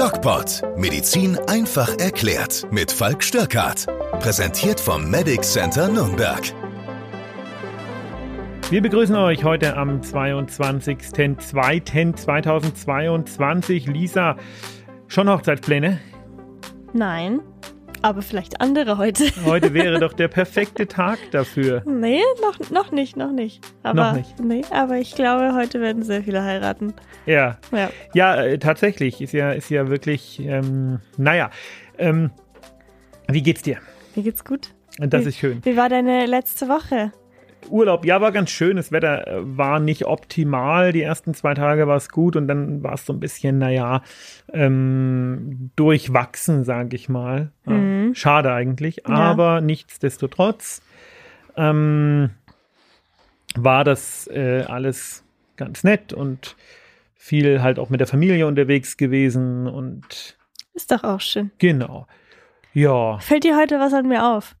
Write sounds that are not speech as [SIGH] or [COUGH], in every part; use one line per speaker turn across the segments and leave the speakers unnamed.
DocPod. Medizin einfach erklärt. Mit Falk Störkart. Präsentiert vom Medic Center Nürnberg.
Wir begrüßen euch heute am 22.02.2022. Lisa, schon Hochzeitspläne?
Nein, aber vielleicht andere heute. [LAUGHS]
Heute wäre doch der perfekte Tag dafür.
Nee, noch, noch nicht, noch nicht. Aber,
Noch nicht.
Nee, aber ich glaube, heute werden sehr viele heiraten.
Ja,
Ja.
ja, äh, tatsächlich. Ist ja, ist ja wirklich, ähm, naja. Ähm, wie geht's dir?
Mir geht's gut.
Und das
Wie-
ist schön.
Wie war deine letzte Woche?
Urlaub, ja, war ganz schön. Das Wetter äh, war nicht optimal. Die ersten zwei Tage war es gut und dann war es so ein bisschen, naja, ähm, durchwachsen, sage ich mal. Ja,
Mhm.
Schade eigentlich,
Ja.
aber nichtsdestotrotz ähm, war das äh, alles ganz nett und viel halt auch mit der Familie unterwegs gewesen und
Ist doch auch schön.
genau. Ja,
Fällt dir heute was an mir auf?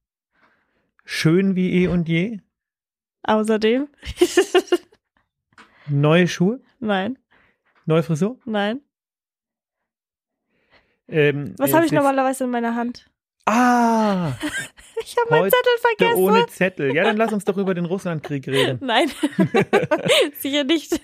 schön wie eh und je.
Außerdem? [LAUGHS]
Neue Schuhe,
nein,
neue Frisur.
nein.
Ähm,
Was
äh,
habe ich normalerweise in meiner Hand?
Ah, [LAUGHS]
Ich habe meinen Zettel vergessen.
ohne Zettel. Ja, dann lass uns doch über den Russlandkrieg reden. [LAUGHS]
Nein, sicher nicht.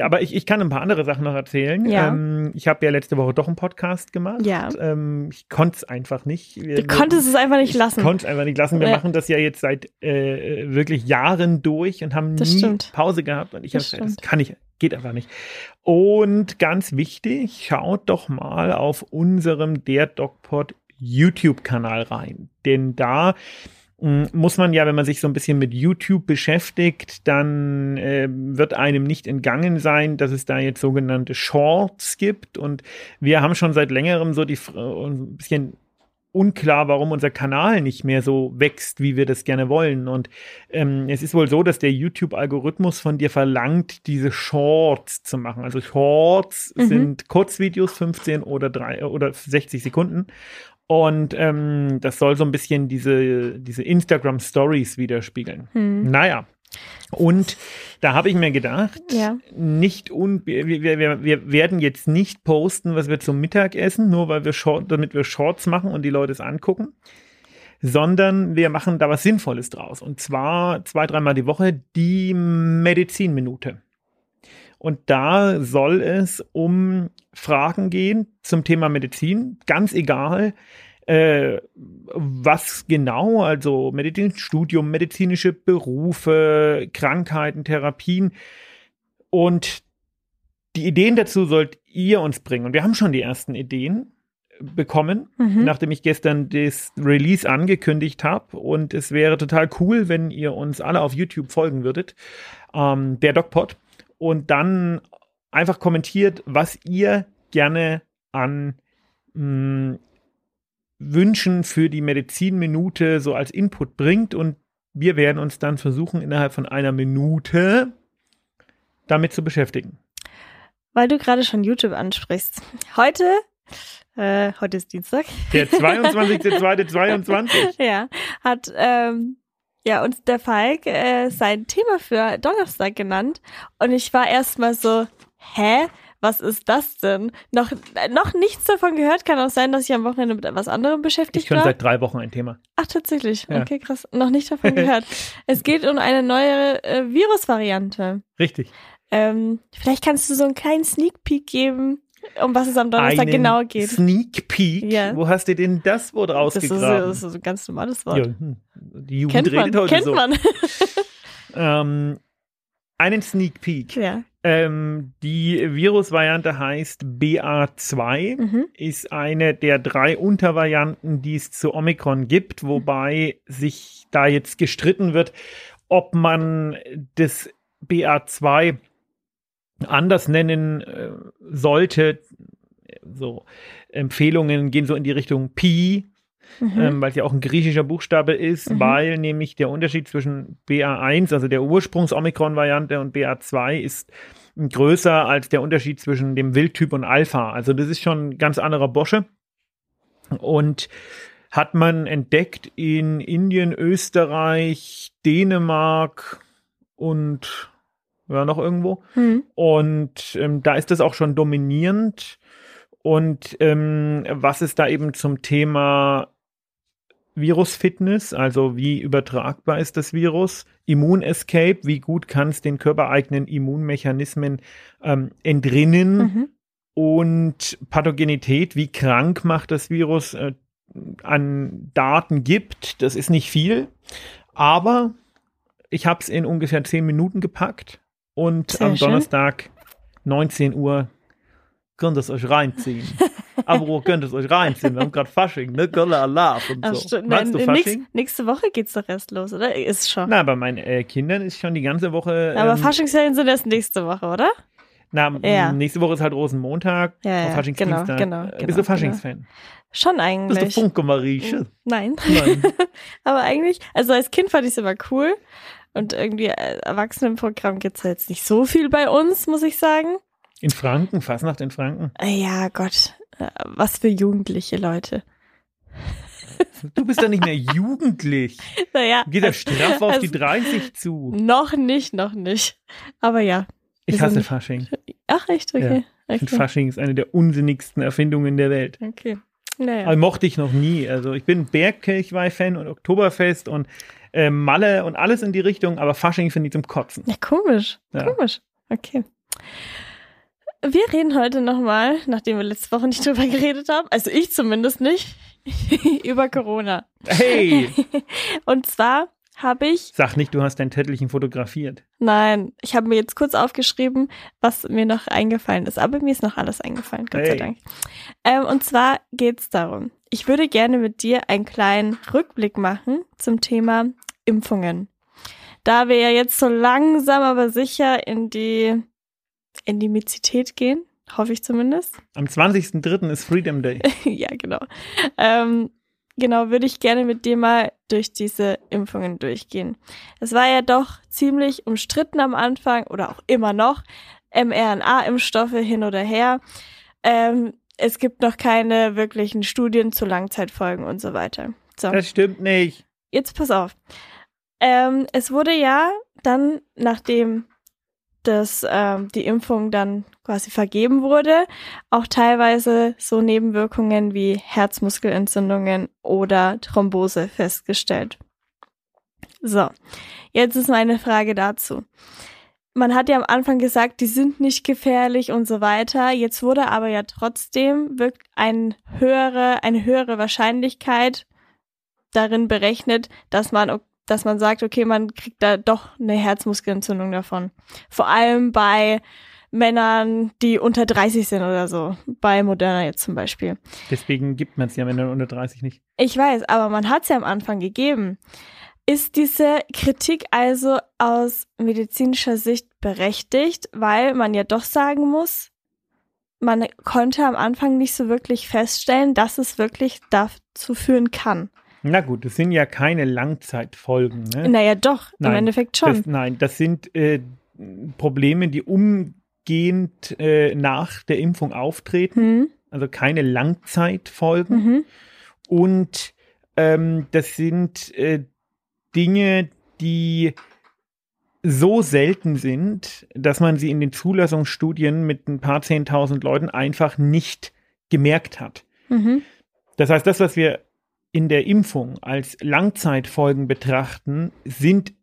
Aber ich, ich kann ein paar andere Sachen noch erzählen.
Ja.
Ähm, ich habe ja letzte Woche doch einen Podcast gemacht.
Ja.
Ähm, ich konnte es einfach nicht. Wir,
Du konntest es einfach nicht
ich
lassen.
konnte es einfach nicht lassen. Wir
Ja.
machen das ja jetzt seit äh, wirklich Jahren durch und haben
Das
nie
stimmt.
Pause gehabt. Und ich habe
Das
kann ich, geht einfach nicht. Und ganz wichtig, schaut doch mal auf unserem Der DocPod YouTube-Kanal rein. Denn da muss man ja, wenn man sich so ein bisschen mit YouTube beschäftigt, dann äh, wird einem nicht entgangen sein, dass es da jetzt sogenannte Shorts gibt. Und wir haben schon seit längerem so die Fr- ein bisschen unklar, warum unser Kanal nicht mehr so wächst, wie wir das gerne wollen. Und ähm, es ist wohl so, dass der YouTube-Algorithmus von dir verlangt, diese Shorts zu machen. Also Shorts
Mhm.
sind Kurzvideos, 15 oder drei oder 60 Sekunden. Und ähm, das soll so ein bisschen diese, diese Instagram Stories widerspiegeln.
Hm.
Naja. Und da habe ich mir gedacht,
Ja.
nicht un wir, wir, wir, wir werden jetzt nicht posten, was wir zum Mittag essen, nur weil wir Short, damit wir Shorts machen und die Leute es angucken, sondern wir machen da was Sinnvolles draus. Und zwar zwei, dreimal die Woche die Medizinminute. Und da soll es um Fragen gehen zum Thema Medizin, ganz egal, äh, was genau, also Medizinstudium, medizinische Berufe, Krankheiten, Therapien. Und die Ideen dazu sollt ihr uns bringen. Und wir haben schon die ersten Ideen bekommen,
Mhm.
nachdem ich gestern das Release angekündigt habe. Und es wäre total cool, wenn ihr uns alle auf YouTube folgen würdet. Ähm, der DocPod. Und dann einfach kommentiert, was ihr gerne an mh, Wünschen für die Medizinminute so als Input bringt. Und wir werden uns dann versuchen, innerhalb von einer Minute damit zu beschäftigen.
Weil du gerade schon YouTube ansprichst. Heute, äh, heute ist Dienstag.
Der [LAUGHS] 22.02.22.
ja, hat ähm, ja uns der Falk äh, sein Thema für Donnerstag genannt und ich war erstmal so, hä? Was ist das denn? Noch, äh, noch nichts davon gehört. Kann auch sein, dass ich am Wochenende mit etwas anderem
Ich
beschäftigt
schon
war.
seit drei Wochen ein Thema.
Ach, tatsächlich.
Ja.
Okay, krass. Noch nicht davon gehört. [LAUGHS] es geht um eine neue äh, Virusvariante.
Richtig.
Ähm, vielleicht kannst du so einen kleinen Sneak Peek geben, um was es am Donnerstag
Einen
genau geht.
Sneak Peek.
Ja.
Wo hast du denn das Wort
Das ist,
rausgegraben?
das ist ein ganz normales Wort.
ja, hm. Die Jugend
Kennt man,
redet heute
kennt
so.
man. [LAUGHS]
Ähm, einen Sneak Peek.
ja.
Ähm, die Virusvariante heißt BA2.
Mhm.
ist eine der drei Untervarianten, die es zu Omikron gibt, wobei sich da jetzt gestritten wird, ob man das BA2 anders nennen äh, sollte. So Empfehlungen gehen so in die Richtung Pi,
Mhm.
ähm, weil es ja auch ein griechischer Buchstabe ist,
Mhm.
weil nämlich der Unterschied zwischen BA1, also der Ursprungs-Omikron-Variante und BA2 ist größer als der Unterschied zwischen dem Wildtyp und Alpha. Also das ist schon ein ganz anderer Bosche. Und hat man entdeckt in Indien, Österreich, Dänemark und ja, noch irgendwo.
Mhm.
Und ähm, da ist das auch schon dominierend. Und ähm, was ist da eben zum Thema Virusfitness, also wie übertragbar ist das Virus, Immunescape, wie gut kann es den körpereigenen Immunmechanismen ähm, entrinnen
Mhm.
und Pathogenität, wie krank macht das Virus äh, an Daten gibt, das ist nicht viel, aber ich habe es in ungefähr zehn Minuten gepackt und
Sehr
am
schön.
Donnerstag 19 Uhr könnt ihr es euch reinziehen. [LAUGHS] Aber wo könnt ihr es euch reinziehen? Wir haben gerade Fasching, ne? Gölle Alarv und
Ach,
so. Meinst du
Nein, nix,
Fasching?
nächste Woche geht's doch erst los, oder? Ist schon.
Na, bei meinen äh, Kindern ist schon die ganze Woche.
Aber
ähm,
Faschingsferien sind erst nächste Woche, oder?
na,
Ja.
nächste Woche ist halt Rosenmontag.
Ja, ja,
Faschingsdienstag.
genau, genau,
Äh,
genau,
Bist du Faschingsfan?
Schon
Bist du
eigentlich.
Funke, Marieche?
Nein.
Nein. [LAUGHS]
Aber eigentlich, also als Kind fand ich es immer cool. Und irgendwie äh, Erwachsenenprogramm gibt's ja jetzt nicht so viel bei uns, muss ich sagen.
In Franken, Fasnacht in Franken.
Äh, Ja, Gott. Äh, Was für jugendliche Leute.
Du bist doch nicht mehr [LAUGHS] jugendlich.
Naja.
Geht er
also-
straff auf die
also-
30 zu.
Noch nicht, noch nicht. Aber ja.
Ich hasse
sind-
Fasching.
Ach, echt? Okay.
Ich finde
okay.
Fasching ist eine der unsinnigsten Erfindungen der Welt.
okay. Naja.
Aber mochte ich noch nie. Also ich bin Bergkirchweih-Fan und Oktoberfest und äh, Malle und alles in die Richtung, aber Fasching finde ich zum Kotzen.
Ja, komisch.
Ja.
Komisch. Okay. Wir reden heute nochmal, nachdem wir letzte Woche nicht drüber geredet haben, also ich zumindest nicht, [LAUGHS] über Corona.
Hey, [LAUGHS]
Und zwar habe ich,
sag nicht, du hast dein Tettelchen fotografiert.
nein, ich habe mir jetzt kurz aufgeschrieben, was mir noch eingefallen ist. Aber mir ist noch alles eingefallen, Gott sei
Hey.
Dank. Ähm, und zwar geht es darum, ich würde gerne mit dir einen kleinen Rückblick machen zum Thema Impfungen. Da wir ja jetzt so langsam aber sicher in die Endemizität gehen, hoffe ich zumindest.
Am 20.03. ist Freedom Day. [LAUGHS]
ja, genau. Ähm, genau, würde ich gerne mit dir mal durch diese Impfungen durchgehen. Es war ja doch ziemlich umstritten am Anfang oder auch immer noch. mRNA-Impfstoffe hin oder her. Ähm, es gibt noch keine wirklichen Studien zu Langzeitfolgen und so weiter. So,
Das stimmt nicht.
jetzt pass auf. Ähm, es wurde ja dann, nachdem das, ähm, die Impfung dann quasi vergeben wurde, auch teilweise so Nebenwirkungen wie Herzmuskelentzündungen oder Thrombose festgestellt. So, jetzt ist meine Frage dazu. Man hat ja am Anfang gesagt, die sind nicht gefährlich und so weiter. Jetzt wurde aber ja trotzdem wirkt ein höhere, eine höhere Wahrscheinlichkeit darin berechnet, dass man, dass man sagt, okay, man kriegt da doch eine Herzmuskelentzündung davon. Vor allem bei Männern, die unter 30 sind oder so. Bei Moderna jetzt zum Beispiel.
Deswegen gibt man es ja Männern unter 30 nicht.
Ich weiß, aber man hat es ja am Anfang gegeben. Ist diese Kritik also aus medizinischer Sicht berechtigt, weil man ja doch sagen muss, man konnte am Anfang nicht so wirklich feststellen, dass es wirklich dazu führen kann.
Na gut, das sind ja keine Langzeitfolgen. Ne?
Naja, doch, im
Nein,
Endeffekt schon.
Das, nein, das sind äh, Probleme, die umgehend äh, nach der Impfung auftreten,
Hm,
also keine Langzeitfolgen.
mhm,
Und ähm, das sind äh, Dinge, die so selten sind, dass man sie in den Zulassungsstudien mit ein paar zehntausend Leuten einfach nicht gemerkt hat.
mhm,
Das heißt, das, was wir in der Impfung als Langzeitfolgen betrachten, sind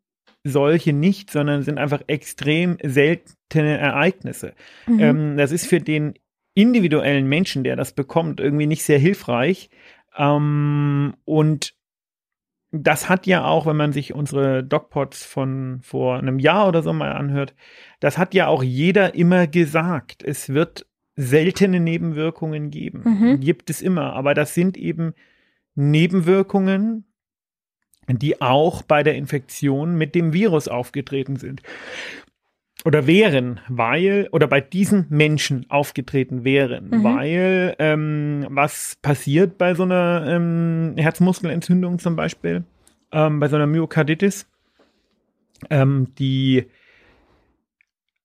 solche nicht, sondern sind einfach extrem seltene Ereignisse.
mhm.
Ähm, das ist für den individuellen Menschen, der das bekommt, irgendwie nicht sehr hilfreich. Ähm, und das hat ja auch, wenn man sich unsere DocPods von vor einem Jahr oder so mal anhört, das hat ja auch jeder immer gesagt. Es wird seltene Nebenwirkungen geben.
Mhm.
Gibt es immer. Aber das sind eben Nebenwirkungen, die auch bei der Infektion mit dem Virus aufgetreten sind. Oder wären, weil, oder bei diesen Menschen aufgetreten wären,
Mhm.
weil ähm, was passiert bei so einer ähm, Herzmuskelentzündung zum Beispiel, ähm, bei so einer Myokarditis? Ähm, die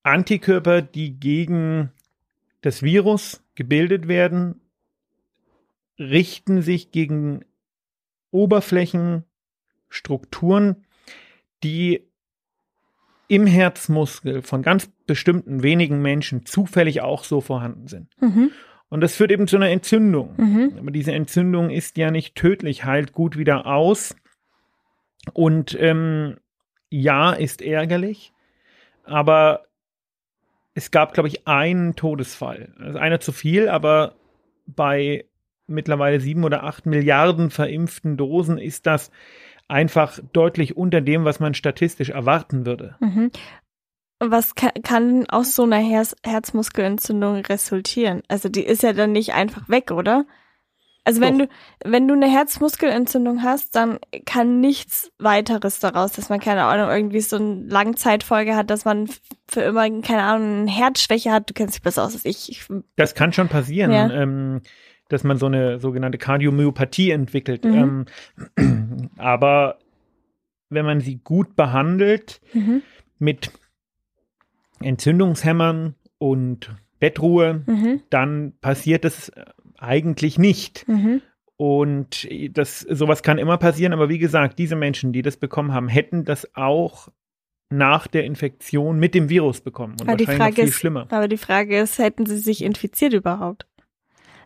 Antikörper, die gegen das Virus gebildet werden, richten sich gegen Oberflächen, Strukturen, die im Herzmuskel von ganz bestimmten wenigen Menschen zufällig auch so vorhanden sind.
Mhm.
Und das führt eben zu einer Entzündung.
Mhm.
Aber diese Entzündung ist ja nicht tödlich, heilt gut wieder aus. Und ähm, ja, ist ärgerlich, aber es gab, glaube ich, einen Todesfall. Also einer zu viel, aber bei mittlerweile sieben oder acht Milliarden verimpften Dosen ist das einfach deutlich unter dem, was man statistisch erwarten würde.
Mhm. Was kann, kann aus so einer Herz Herzmuskelentzündung resultieren? Also die ist ja dann nicht einfach weg, oder? Also wenn
Doch.
du wenn du eine Herzmuskelentzündung hast, dann kann nichts weiteres daraus, dass man keine Ahnung irgendwie so eine Langzeitfolge hat, dass man für immer keine Ahnung eine Herzschwäche hat. Du kennst dich besser aus als ich. ich
Das kann schon passieren,
Ja.
ähm, dass man so eine sogenannte Kardiomyopathie entwickelt.
Mhm.
Ähm, [CLEARS THROAT] aber wenn man sie gut behandelt
mhm.
mit Entzündungshämmern und Bettruhe,
Mhm.
dann passiert das eigentlich nicht.
Mhm.
Und das, sowas kann immer passieren, aber wie gesagt, diese Menschen, die das bekommen haben, hätten das auch nach der Infektion mit dem Virus bekommen. Und
Aber die
wahrscheinlich
Frage
noch viel
ist,
schlimmer.
aber die Frage ist, hätten sie sich infiziert überhaupt?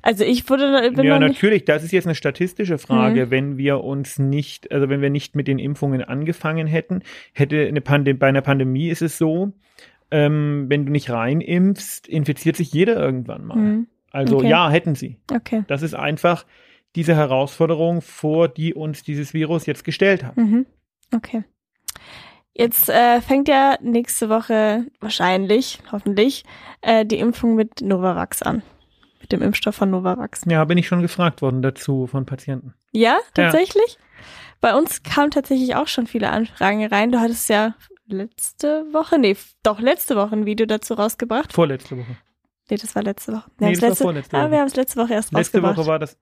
Also ich wurde bin
Ja, natürlich, das ist jetzt eine statistische Frage.
Mhm.
Wenn wir uns nicht, also wenn wir nicht mit den Impfungen angefangen hätten, hätte eine Pandemie, bei einer Pandemie ist es so, ähm, wenn du nicht reinimpfst, infiziert sich jeder irgendwann mal.
Mhm.
Also
Okay.
ja, hätten sie.
Okay.
Das ist einfach diese Herausforderung, vor die uns dieses Virus jetzt gestellt hat.
Mhm. Okay. Jetzt äh, fängt ja nächste Woche wahrscheinlich, hoffentlich, äh, die Impfung mit Novavax an. Mit dem Impfstoff von Novavax.
Ja, bin ich schon gefragt worden dazu von Patienten.
Ja, tatsächlich? Bei uns kamen tatsächlich auch schon viele Anfragen rein. Du hattest ja letzte Woche, nee, doch letzte Woche ein Video dazu rausgebracht.
Vorletzte Woche.
Nee, das war letzte Woche.
Nee,
haben's
das war
letzte,
vorletzte
ah,
Woche.
wir haben es letzte Woche erst
Letzte
rausgebracht.
Woche war das.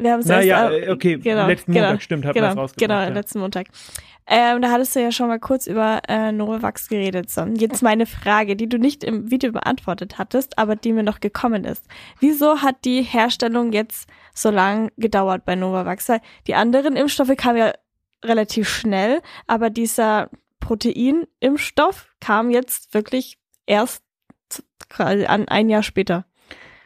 Wir haben es
Naja,
erst,
äh, okay,
genau,
letzten
genau,
Montag, stimmt, hat
genau,
es rausgebracht.
Genau,
ja.
letzten Montag. Ähm, da hattest du ja schon mal kurz über äh, Novavax geredet. So. Jetzt meine Frage, die du nicht im Video beantwortet hattest, aber die mir noch gekommen ist. Wieso hat die Herstellung jetzt so lang gedauert bei Novavax? Weil die anderen Impfstoffe kamen ja relativ schnell, aber dieser Proteinimpfstoff kam jetzt wirklich erst quasi an ein Jahr später.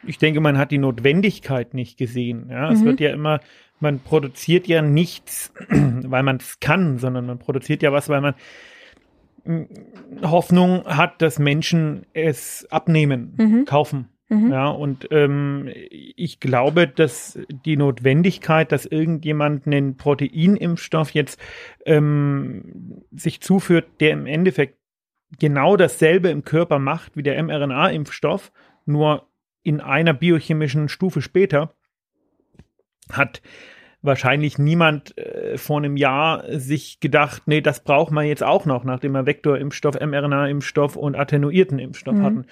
Ich denke, man hat die Notwendigkeit nicht gesehen. Ja, es
Mhm.
wird ja immer, man produziert ja nichts, [CLEARS THROAT] weil man es kann, sondern man produziert ja was, weil man mm, Hoffnung hat, dass Menschen es abnehmen,
Mhm.
kaufen.
Mhm.
Ja, und ähm, ich glaube, dass die Notwendigkeit, dass irgendjemand einen Proteinimpfstoff jetzt ähm, sich zuführt, der im Endeffekt genau dasselbe im Körper macht wie der mRNA-Impfstoff, nur in einer biochemischen Stufe später, hat wahrscheinlich niemand äh, vor einem Jahr sich gedacht, nee, das braucht man jetzt auch noch, nachdem wir Vektorimpfstoff, mRNA-Impfstoff und attenuierten Impfstoff
Mhm.
hatten.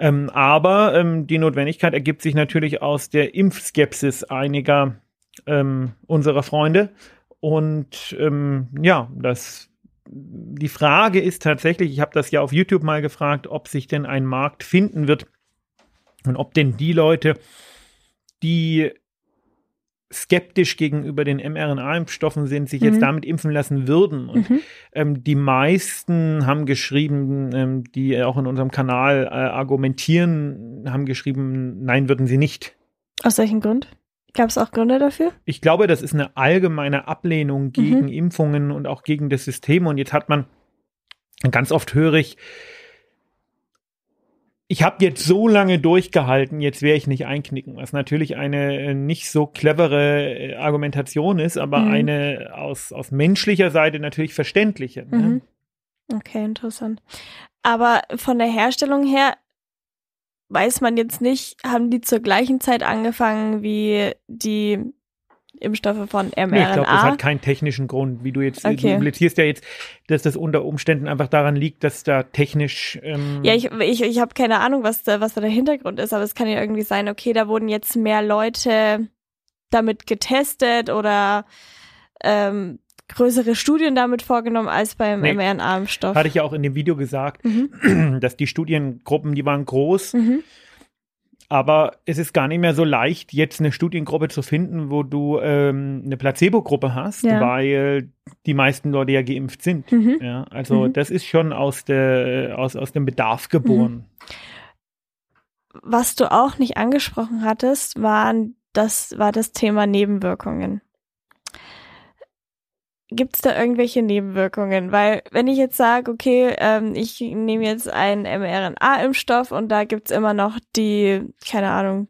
Ähm, aber ähm, die Notwendigkeit ergibt sich natürlich aus der Impfskepsis einiger ähm, unserer Freunde. Und ähm, ja, das die Frage ist tatsächlich, ich habe das ja auf YouTube mal gefragt, ob sich denn ein Markt finden wird und ob denn die Leute, die skeptisch gegenüber den mRNA-Impfstoffen sind, sich
Mhm.
jetzt damit impfen lassen würden. Und
Mhm.
ähm, die meisten haben geschrieben, ähm, die auch in unserem Kanal äh, argumentieren, haben geschrieben, nein, würden sie nicht.
Aus welchem Grund? Gab es auch Gründe dafür?
Ich glaube, das ist eine allgemeine Ablehnung gegen
Mhm.
Impfungen und auch gegen das System. Und jetzt hat man, ganz oft höre ich, ich habe jetzt so lange durchgehalten, jetzt werde ich nicht einknicken, was natürlich eine äh, nicht so clevere äh, Argumentation ist, aber
Mhm.
eine aus, aus menschlicher Seite natürlich verständliche. Ne?
Mhm. Okay, interessant. Aber von der Herstellung her weiß man jetzt nicht, haben die zur gleichen Zeit angefangen wie die Impfstoffe von mRNA?
Nee, ich glaube, das hat keinen technischen Grund, wie du jetzt,
Okay.
du implizierst ja jetzt, dass das unter Umständen einfach daran liegt, dass da technisch ähm,
ja, ich, ich, ich habe keine Ahnung, was da, was da der Hintergrund ist, aber es kann ja irgendwie sein, okay, da wurden jetzt mehr Leute damit getestet oder ähm, größere Studien damit vorgenommen als beim
Nee.
mRNA-Impfstoff.
hatte ich ja auch in dem Video gesagt,
Mhm.
dass die Studiengruppen, die waren groß,
Mhm.
Aber es ist gar nicht mehr so leicht, jetzt eine Studiengruppe zu finden, wo du ähm, eine Placebo-Gruppe hast,
Ja.
weil die meisten Leute ja geimpft sind.
Mhm.
Ja, also
Mhm.
das ist schon aus, der, aus, aus dem Bedarf geboren.
was du auch nicht angesprochen hattest, waren das war das Thema Nebenwirkungen. Gibt es da irgendwelche Nebenwirkungen? Weil wenn ich jetzt sage, okay, ähm, ich nehme jetzt einen mRNA-Impfstoff und da gibt's immer noch die, keine Ahnung,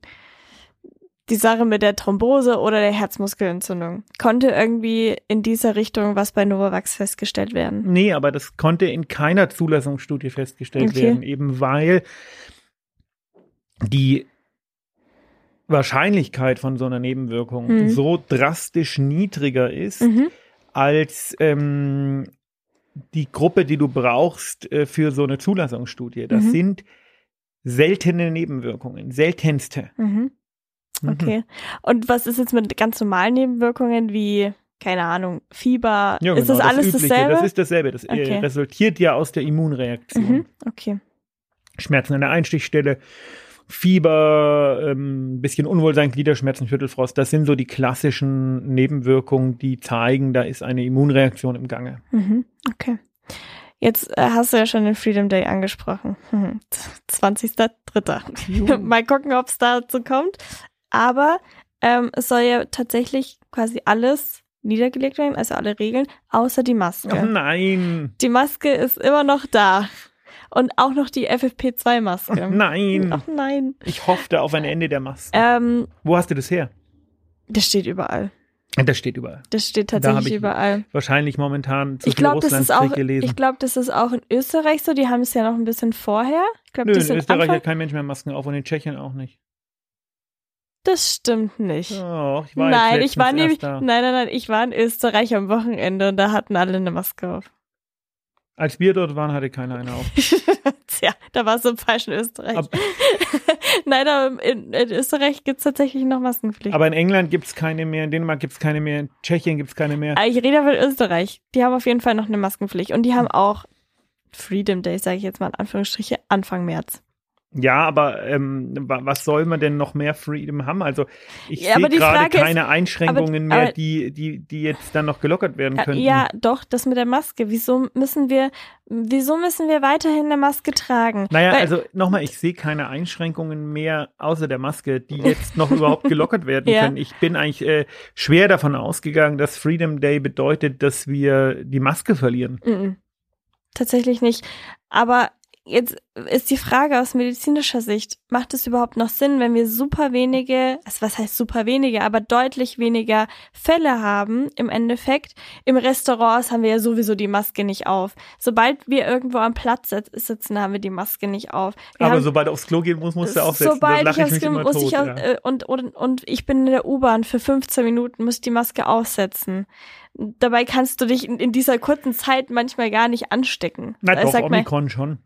die Sache mit der Thrombose oder der Herzmuskelentzündung. Konnte irgendwie in dieser Richtung was bei Novavax festgestellt werden?
Nee, aber das konnte in keiner Zulassungsstudie festgestellt
Okay.
werden, eben weil die Wahrscheinlichkeit von so einer Nebenwirkung
Mhm.
so drastisch niedriger ist,
Mhm.
Als ähm, die Gruppe, die du brauchst äh, für so eine Zulassungsstudie. Das
Mhm.
sind seltene Nebenwirkungen, seltenste.
Mhm.
Mhm.
Okay. Und was ist jetzt mit ganz normalen Nebenwirkungen wie, keine Ahnung, Fieber?
Ja,
ist
genau,
das alles
Übliche.
dasselbe?
Das ist dasselbe. Das äh,
Okay.
resultiert ja aus der Immunreaktion.
mhm. Okay.
Schmerzen an der Einstichstelle, Fieber, ähm, bisschen Unwohlsein, Gliederschmerzen, Schüttelfrost. Das sind so die klassischen Nebenwirkungen, die zeigen, da ist eine Immunreaktion im Gange.
Mhm. Okay. Jetzt äh, hast du ja schon den Freedom Day angesprochen. Mhm. [LAUGHS] 20.03. [LAUGHS] Mal gucken, ob es dazu kommt. Aber ähm, es soll ja tatsächlich quasi alles niedergelegt werden, also alle Regeln, außer die Maske.
Oh nein,
Die Maske ist immer noch da. Und auch noch die FFP2-Maske.
nein.
Ach nein.
Ich hoffte auf ein Ende der Maske.
Ähm,
Wo hast du das her?
das steht überall.
Das steht überall.
Das steht
Da
tatsächlich
ich
überall.
Wahrscheinlich momentan zu
Ich
viel
glaube, das ist auch,
gelesen.
ich glaube, das ist auch in Österreich so. Die haben es ja noch ein bisschen vorher. Ich glaube,
Nö, in Österreich
Anfang,
hat kein Mensch mehr Masken auf und in Tschechien auch nicht.
Das stimmt nicht.
Oh, ich war
nein, ich war nämlich,
da.
nein, nein, nein, ich war in Österreich am Wochenende und da hatten alle eine Maske auf.
Als wir dort waren, hatte keiner eine auf. [LAUGHS]
Tja, da warst du im falschen Österreich.
Ab- [LAUGHS]
nein, aber in, in Österreich gibt's tatsächlich noch Maskenpflicht.
Aber in England gibt es keine mehr, in Dänemark gibt es keine mehr, in Tschechien gibt es keine mehr.
Aber ich rede von Österreich. Die haben auf jeden Fall noch eine Maskenpflicht. Und die haben auch Freedom Day, sage ich jetzt mal in Anführungsstriche, Anfang März.
Ja, aber ähm, wa- was soll man denn noch mehr Freedom haben? Also ich
Ja,
sehe gerade
Frage ist-
keine Einschränkungen
aber-
mehr,
aber-
die, die, die jetzt dann noch gelockert werden könnten.
Ja, doch, das mit der Maske. Wieso müssen wir, wieso müssen wir weiterhin eine Maske tragen?
Naja,
Weil-
also nochmal, ich sehe keine Einschränkungen mehr außer der Maske, die jetzt noch überhaupt [LAUGHS] gelockert werden
Ja.
können. Ich bin eigentlich äh, schwer davon ausgegangen, dass Freedom Day bedeutet, dass wir die Maske verlieren.
Mhm. Tatsächlich nicht. Aber jetzt ist die Frage aus medizinischer Sicht, macht es überhaupt noch Sinn, wenn wir super wenige, also was heißt super wenige, aber deutlich weniger Fälle haben im Endeffekt? Im Restaurants haben wir ja sowieso die Maske nicht auf. Sobald wir irgendwo am Platz sit- sitzen, haben wir die Maske nicht auf. Wir
Aber
haben,
sobald aufs Klo gehen musst, musst du aufsetzen.
Sobald
da
ich aufs Klo muss
tot,
ich
ja.
äh, und, und, und ich bin in der U-Bahn für 15 Minuten, muss ich die Maske aufsetzen. Dabei kannst du dich in, in dieser kurzen Zeit manchmal gar nicht anstecken.
Na
Ich
doch,
sag mal,
Omikron schon.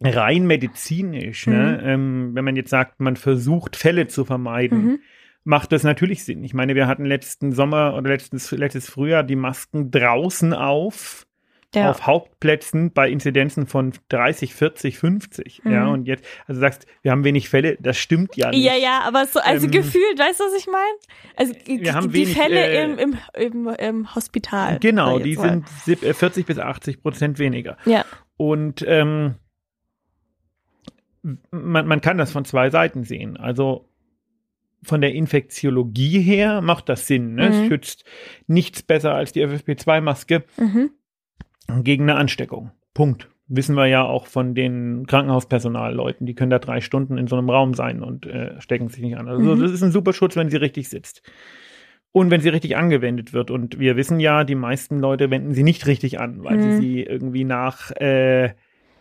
Rein medizinisch, ne?
Mhm.
ähm, wenn man jetzt sagt, man versucht Fälle zu vermeiden,
Mhm.
macht das natürlich Sinn. Ich meine, wir hatten letzten Sommer oder letztes, letztes Frühjahr die Masken draußen auf,
ja.
auf Hauptplätzen bei Inzidenzen von 30, 40, 50. Ja,
Mhm.
und jetzt, also du sagst, wir haben wenig Fälle, das stimmt ja nicht.
Ja, ja, aber so, also
Ähm,
gefühlt, weißt du, was ich meine? Also die,
wir haben
die
wenig,
Fälle
äh,
im, im, im, im Hospital.
Genau, die
mal.
sind sieb- äh, 40 bis 80 Prozent weniger.
Ja.
Und ähm, man, man kann das von zwei Seiten sehen. Also von der Infektiologie her macht das Sinn. Ne? Es
Mhm.
schützt nichts besser als die FFP2-Maske
Mhm.
gegen eine Ansteckung. Punkt. Wissen wir ja auch von den Krankenhauspersonalleuten. Die können da drei Stunden in so einem Raum sein und äh, stecken sich nicht an. Also
Mhm.
das ist ein super Schutz, wenn sie richtig sitzt. Und wenn sie richtig angewendet wird. Und wir wissen ja, die meisten Leute wenden sie nicht richtig an, weil sie
Mhm.
sie irgendwie nach äh,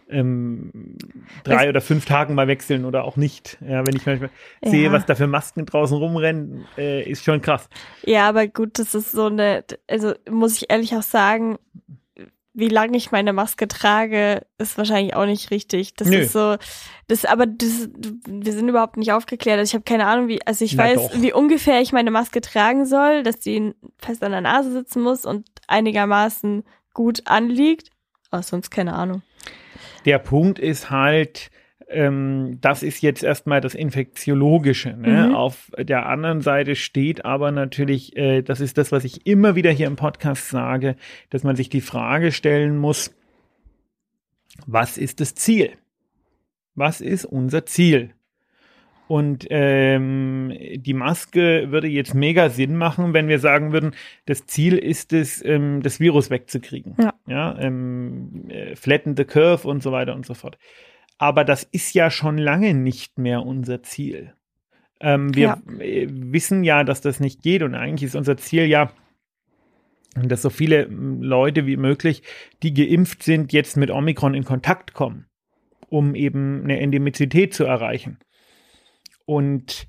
ähm, drei
Das-
oder fünf Tagen mal wechseln oder auch nicht. Ja, wenn ich manchmal sehe,
Ja.
was da für Masken draußen rumrennen, äh, ist schon krass.
Ja, aber gut, das ist so eine, also muss ich ehrlich auch sagen, wie lange ich meine Maske trage, ist wahrscheinlich auch nicht richtig. Das
Nö.
ist so, das, aber das, wir sind überhaupt nicht aufgeklärt. Also ich habe keine Ahnung, wie, also ich
Na
weiß,
doch.
wie ungefähr ich meine Maske tragen soll, dass die fest an der Nase sitzen muss und einigermaßen gut anliegt. Aber sonst keine Ahnung.
Der Punkt ist halt, ähm, das ist jetzt erstmal das Infektiologische. Ne?
Mhm.
Auf der anderen Seite steht aber natürlich, äh, das ist das, was ich immer wieder hier im Podcast sage, dass man sich die Frage stellen muss, was ist das Ziel? Was ist unser Ziel? Und ähm, die Maske würde jetzt mega Sinn machen, wenn wir sagen würden, das Ziel ist es, ähm, das Virus wegzukriegen.
Ja.
ja ähm, äh, flatten the curve und so weiter und so fort. Aber das ist ja schon lange nicht mehr unser Ziel. Ähm, wir
Ja.
wissen ja, dass das nicht geht und eigentlich ist unser Ziel ja, dass so viele Leute wie möglich, die geimpft sind, jetzt mit Omikron in Kontakt kommen, um eben eine Endemizität zu erreichen. Und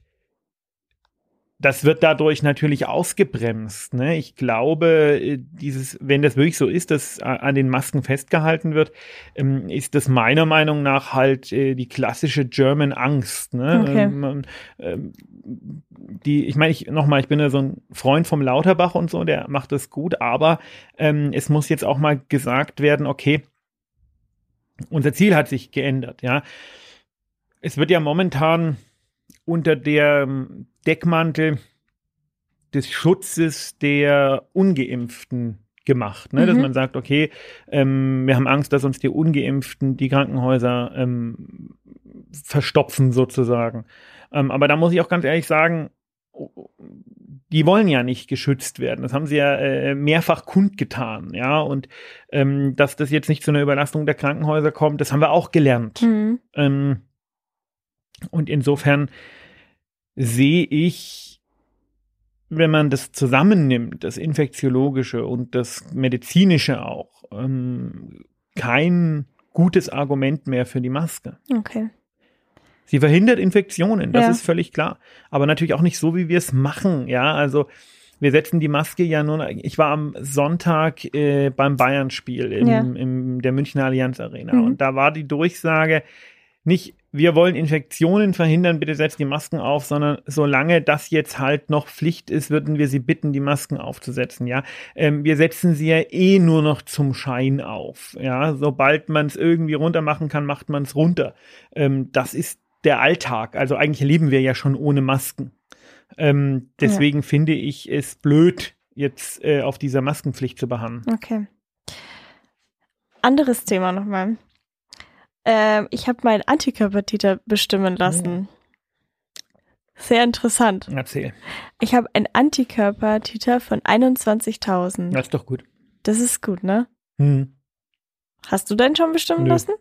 das wird dadurch natürlich ausgebremst. Ne? Ich glaube, äh, dieses, wenn das wirklich so ist, dass an den Masken festgehalten wird, ähm, ist das meiner Meinung nach halt äh, die klassische German Angst. Ne?
Okay.
Ähm, ähm, die, ich meine, ich nochmal, ich bin ja so ein Freund vom Lauterbach und so, der macht das gut, aber ähm, es muss jetzt auch mal gesagt werden, okay, unser Ziel hat sich geändert, ja. Es wird ja momentan unter der ähm, Deckmantel des Schutzes der Ungeimpften gemacht, ne? dass
Mhm.
man sagt, okay, ähm, wir haben Angst, dass uns die Ungeimpften die Krankenhäuser ähm, verstopfen sozusagen. Ähm, aber da muss ich auch ganz ehrlich sagen, die wollen ja nicht geschützt werden. Das haben sie ja äh, mehrfach kundgetan, ja. Und ähm, dass das jetzt nicht zu einer Überlastung der Krankenhäuser kommt, das haben wir auch gelernt.
Mhm.
Ähm, und insofern sehe ich, wenn man das zusammennimmt, das Infektiologische und das Medizinische auch, ähm, kein gutes Argument mehr für die Maske.
Okay.
Sie verhindert Infektionen, das
Ja.
ist völlig klar. Aber natürlich auch nicht so, wie wir es machen. Ja, also wir setzen die Maske ja nur. Ich war am Sonntag äh, beim Bayern-Spiel in
Ja.
der Münchner Allianz Arena
Mhm.
und da war die Durchsage nicht, wir wollen Infektionen verhindern, bitte setzt die Masken auf, sondern solange das jetzt halt noch Pflicht ist, würden wir Sie bitten, die Masken aufzusetzen. Ja, ähm, wir setzen sie ja eh nur noch zum Schein auf. Ja, sobald man es irgendwie runter machen kann, macht man es runter. Ähm, das ist der Alltag. Also eigentlich leben wir ja schon ohne Masken. Ähm, deswegen finde ich es blöd, jetzt äh, auf dieser Maskenpflicht zu beharren.
Okay. Anderes Thema nochmal. Ähm, ich habe meinen Antikörpertiter bestimmen lassen. Sehr interessant.
Erzähl.
Ich habe einen Antikörpertiter von 21.000.
Das ist doch gut.
Das ist gut, ne?
Hm.
Hast du deinen schon bestimmen
Nö.
lassen?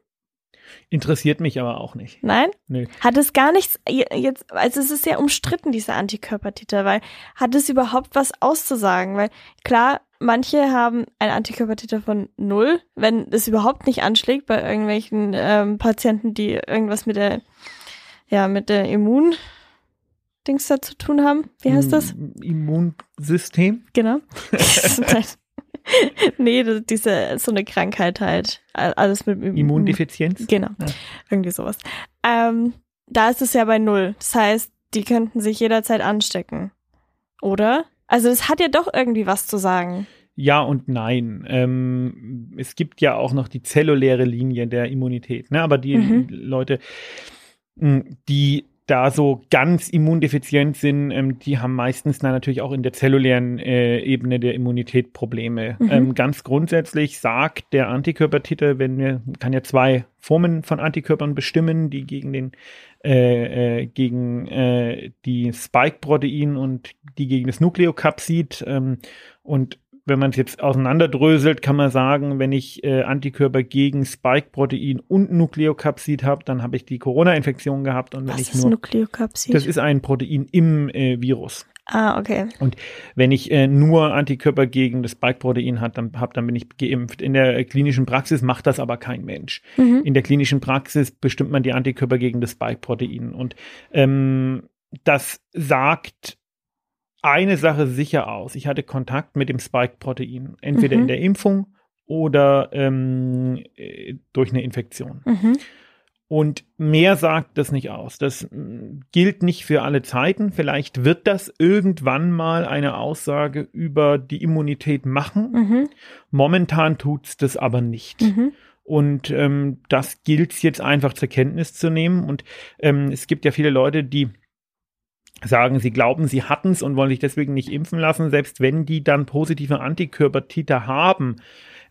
Interessiert mich aber auch nicht.
Nein?
Nö.
Hat es gar nichts, jetzt, also es ist sehr umstritten, dieser Antikörpertiter, weil hat es überhaupt was auszusagen? Weil klar, manche haben einen Antikörpertiter von null, wenn es überhaupt nicht anschlägt bei irgendwelchen ähm, Patienten, die irgendwas mit der, ja, mit der Immun Dings da zu tun haben. Wie heißt das?
Hm, Immunsystem?
Genau. [LAUGHS] [LAUGHS] Nee, diese, so eine Krankheit halt. Alles mit mit-
Immundefizienz?
Genau,
Ja.
irgendwie sowas. Ähm, da ist es ja bei null. Das heißt, die könnten sich jederzeit anstecken. Oder? Also es hat ja doch irgendwie was zu sagen.
Ja und nein. Ähm, es gibt ja auch noch die zelluläre Linie der Immunität, ne? aber die
Mhm.
Leute, mh, die da so ganz immundefizient sind, ähm, die haben meistens dann natürlich auch in der zellulären äh, Ebene der Immunität Probleme.
Mhm.
Ähm, ganz grundsätzlich sagt der Antikörpertitel, wenn wir, kann ja zwei Formen von Antikörpern bestimmen, die gegen den äh, äh, gegen äh, die Spike-Protein und die gegen das Nukleokapsid ähm, und wenn man es jetzt auseinanderdröselt, kann man sagen, wenn ich äh, Antikörper gegen Spike-Protein und Nukleokapsid habe, dann habe ich die Corona-Infektion gehabt. Und wenn
Was
ich
ist
nur,
Nukleokapsid?
das ist ein Protein im äh, Virus.
ah, okay.
Wenn ich äh, nur Antikörper gegen das Spike-Protein hat, dann habe, dann bin ich geimpft. In der äh, klinischen Praxis macht das aber kein Mensch.
Mhm.
In der klinischen Praxis bestimmt man die Antikörper gegen das Spike-Protein. Und ähm, das sagt eine Sache sicher aus. Ich hatte Kontakt mit dem Spike-Protein, entweder
Mhm.
in der Impfung oder ähm, äh, durch eine Infektion.
Mhm.
Und mehr sagt das nicht aus. Das mm, gilt nicht für alle Zeiten. Vielleicht wird das irgendwann mal eine Aussage über die Immunität machen.
Mhm.
Momentan tut's das aber nicht.
Mhm.
Und ähm, das gilt jetzt einfach zur Kenntnis zu nehmen. Und ähm, es gibt ja viele Leute, die sagen, sie glauben, sie hatten's und wollen sich deswegen nicht impfen lassen. Selbst wenn die dann positive Antikörpertiter haben,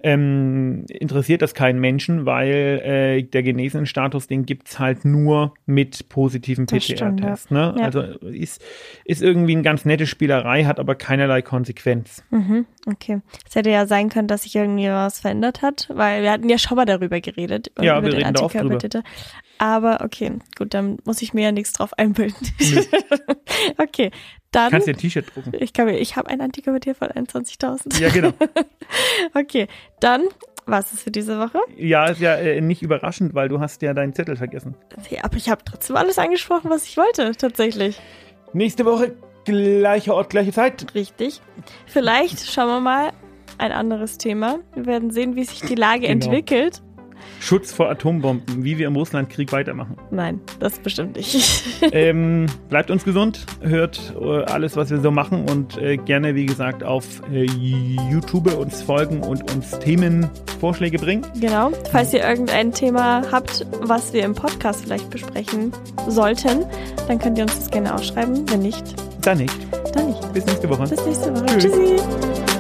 ähm, interessiert das keinen Menschen, weil äh, der Genesenenstatus, den gibt's halt nur mit positiven
Das stimmt,
PCR-Test. Ne?
Ja.
Also ist, ist irgendwie eine ganz nette Spielerei, hat aber keinerlei Konsequenz.
Mhm, okay. Es hätte ja sein können, dass sich irgendwie was verändert hat, weil wir hatten ja schon mal darüber geredet.
Ja,
über
wir
den
reden da oft drüber.
Aber okay, gut, dann muss ich mir ja nichts drauf einbilden. [LAUGHS] okay, dann.
Kannst dir ein T-Shirt drucken.
ich glaube, ich habe ein Antikörpertitel von 21.000.
Ja, genau. [LAUGHS]
Okay, dann was ist für diese Woche?
Ja, ist ja äh, nicht überraschend, weil du hast ja deinen Zettel vergessen.
Ja, aber ich habe trotzdem alles angesprochen, was ich wollte, tatsächlich.
Nächste Woche gleicher Ort, gleiche Zeit.
Richtig. Vielleicht schauen wir mal ein anderes Thema. Wir werden sehen, wie sich die Lage
Genau.
entwickelt.
Schutz vor Atombomben, wie wir im Russlandkrieg weitermachen.
Nein, das bestimmt nicht. [LAUGHS]
ähm, bleibt uns gesund, hört äh, alles, was wir so machen und äh, gerne, wie gesagt, auf äh, YouTube uns folgen und uns Themenvorschläge bringen.
genau. Falls ihr irgendein Thema habt, was wir im Podcast vielleicht besprechen sollten, dann könnt ihr uns das gerne aufschreiben. Wenn nicht,
Dann nicht.
dann nicht.
Bis nächste Woche.
Bis nächste Woche.
Tschüss.
Tschüssi.